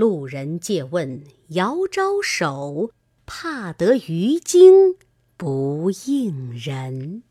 路人借问遥招手，怕得鱼惊不应人。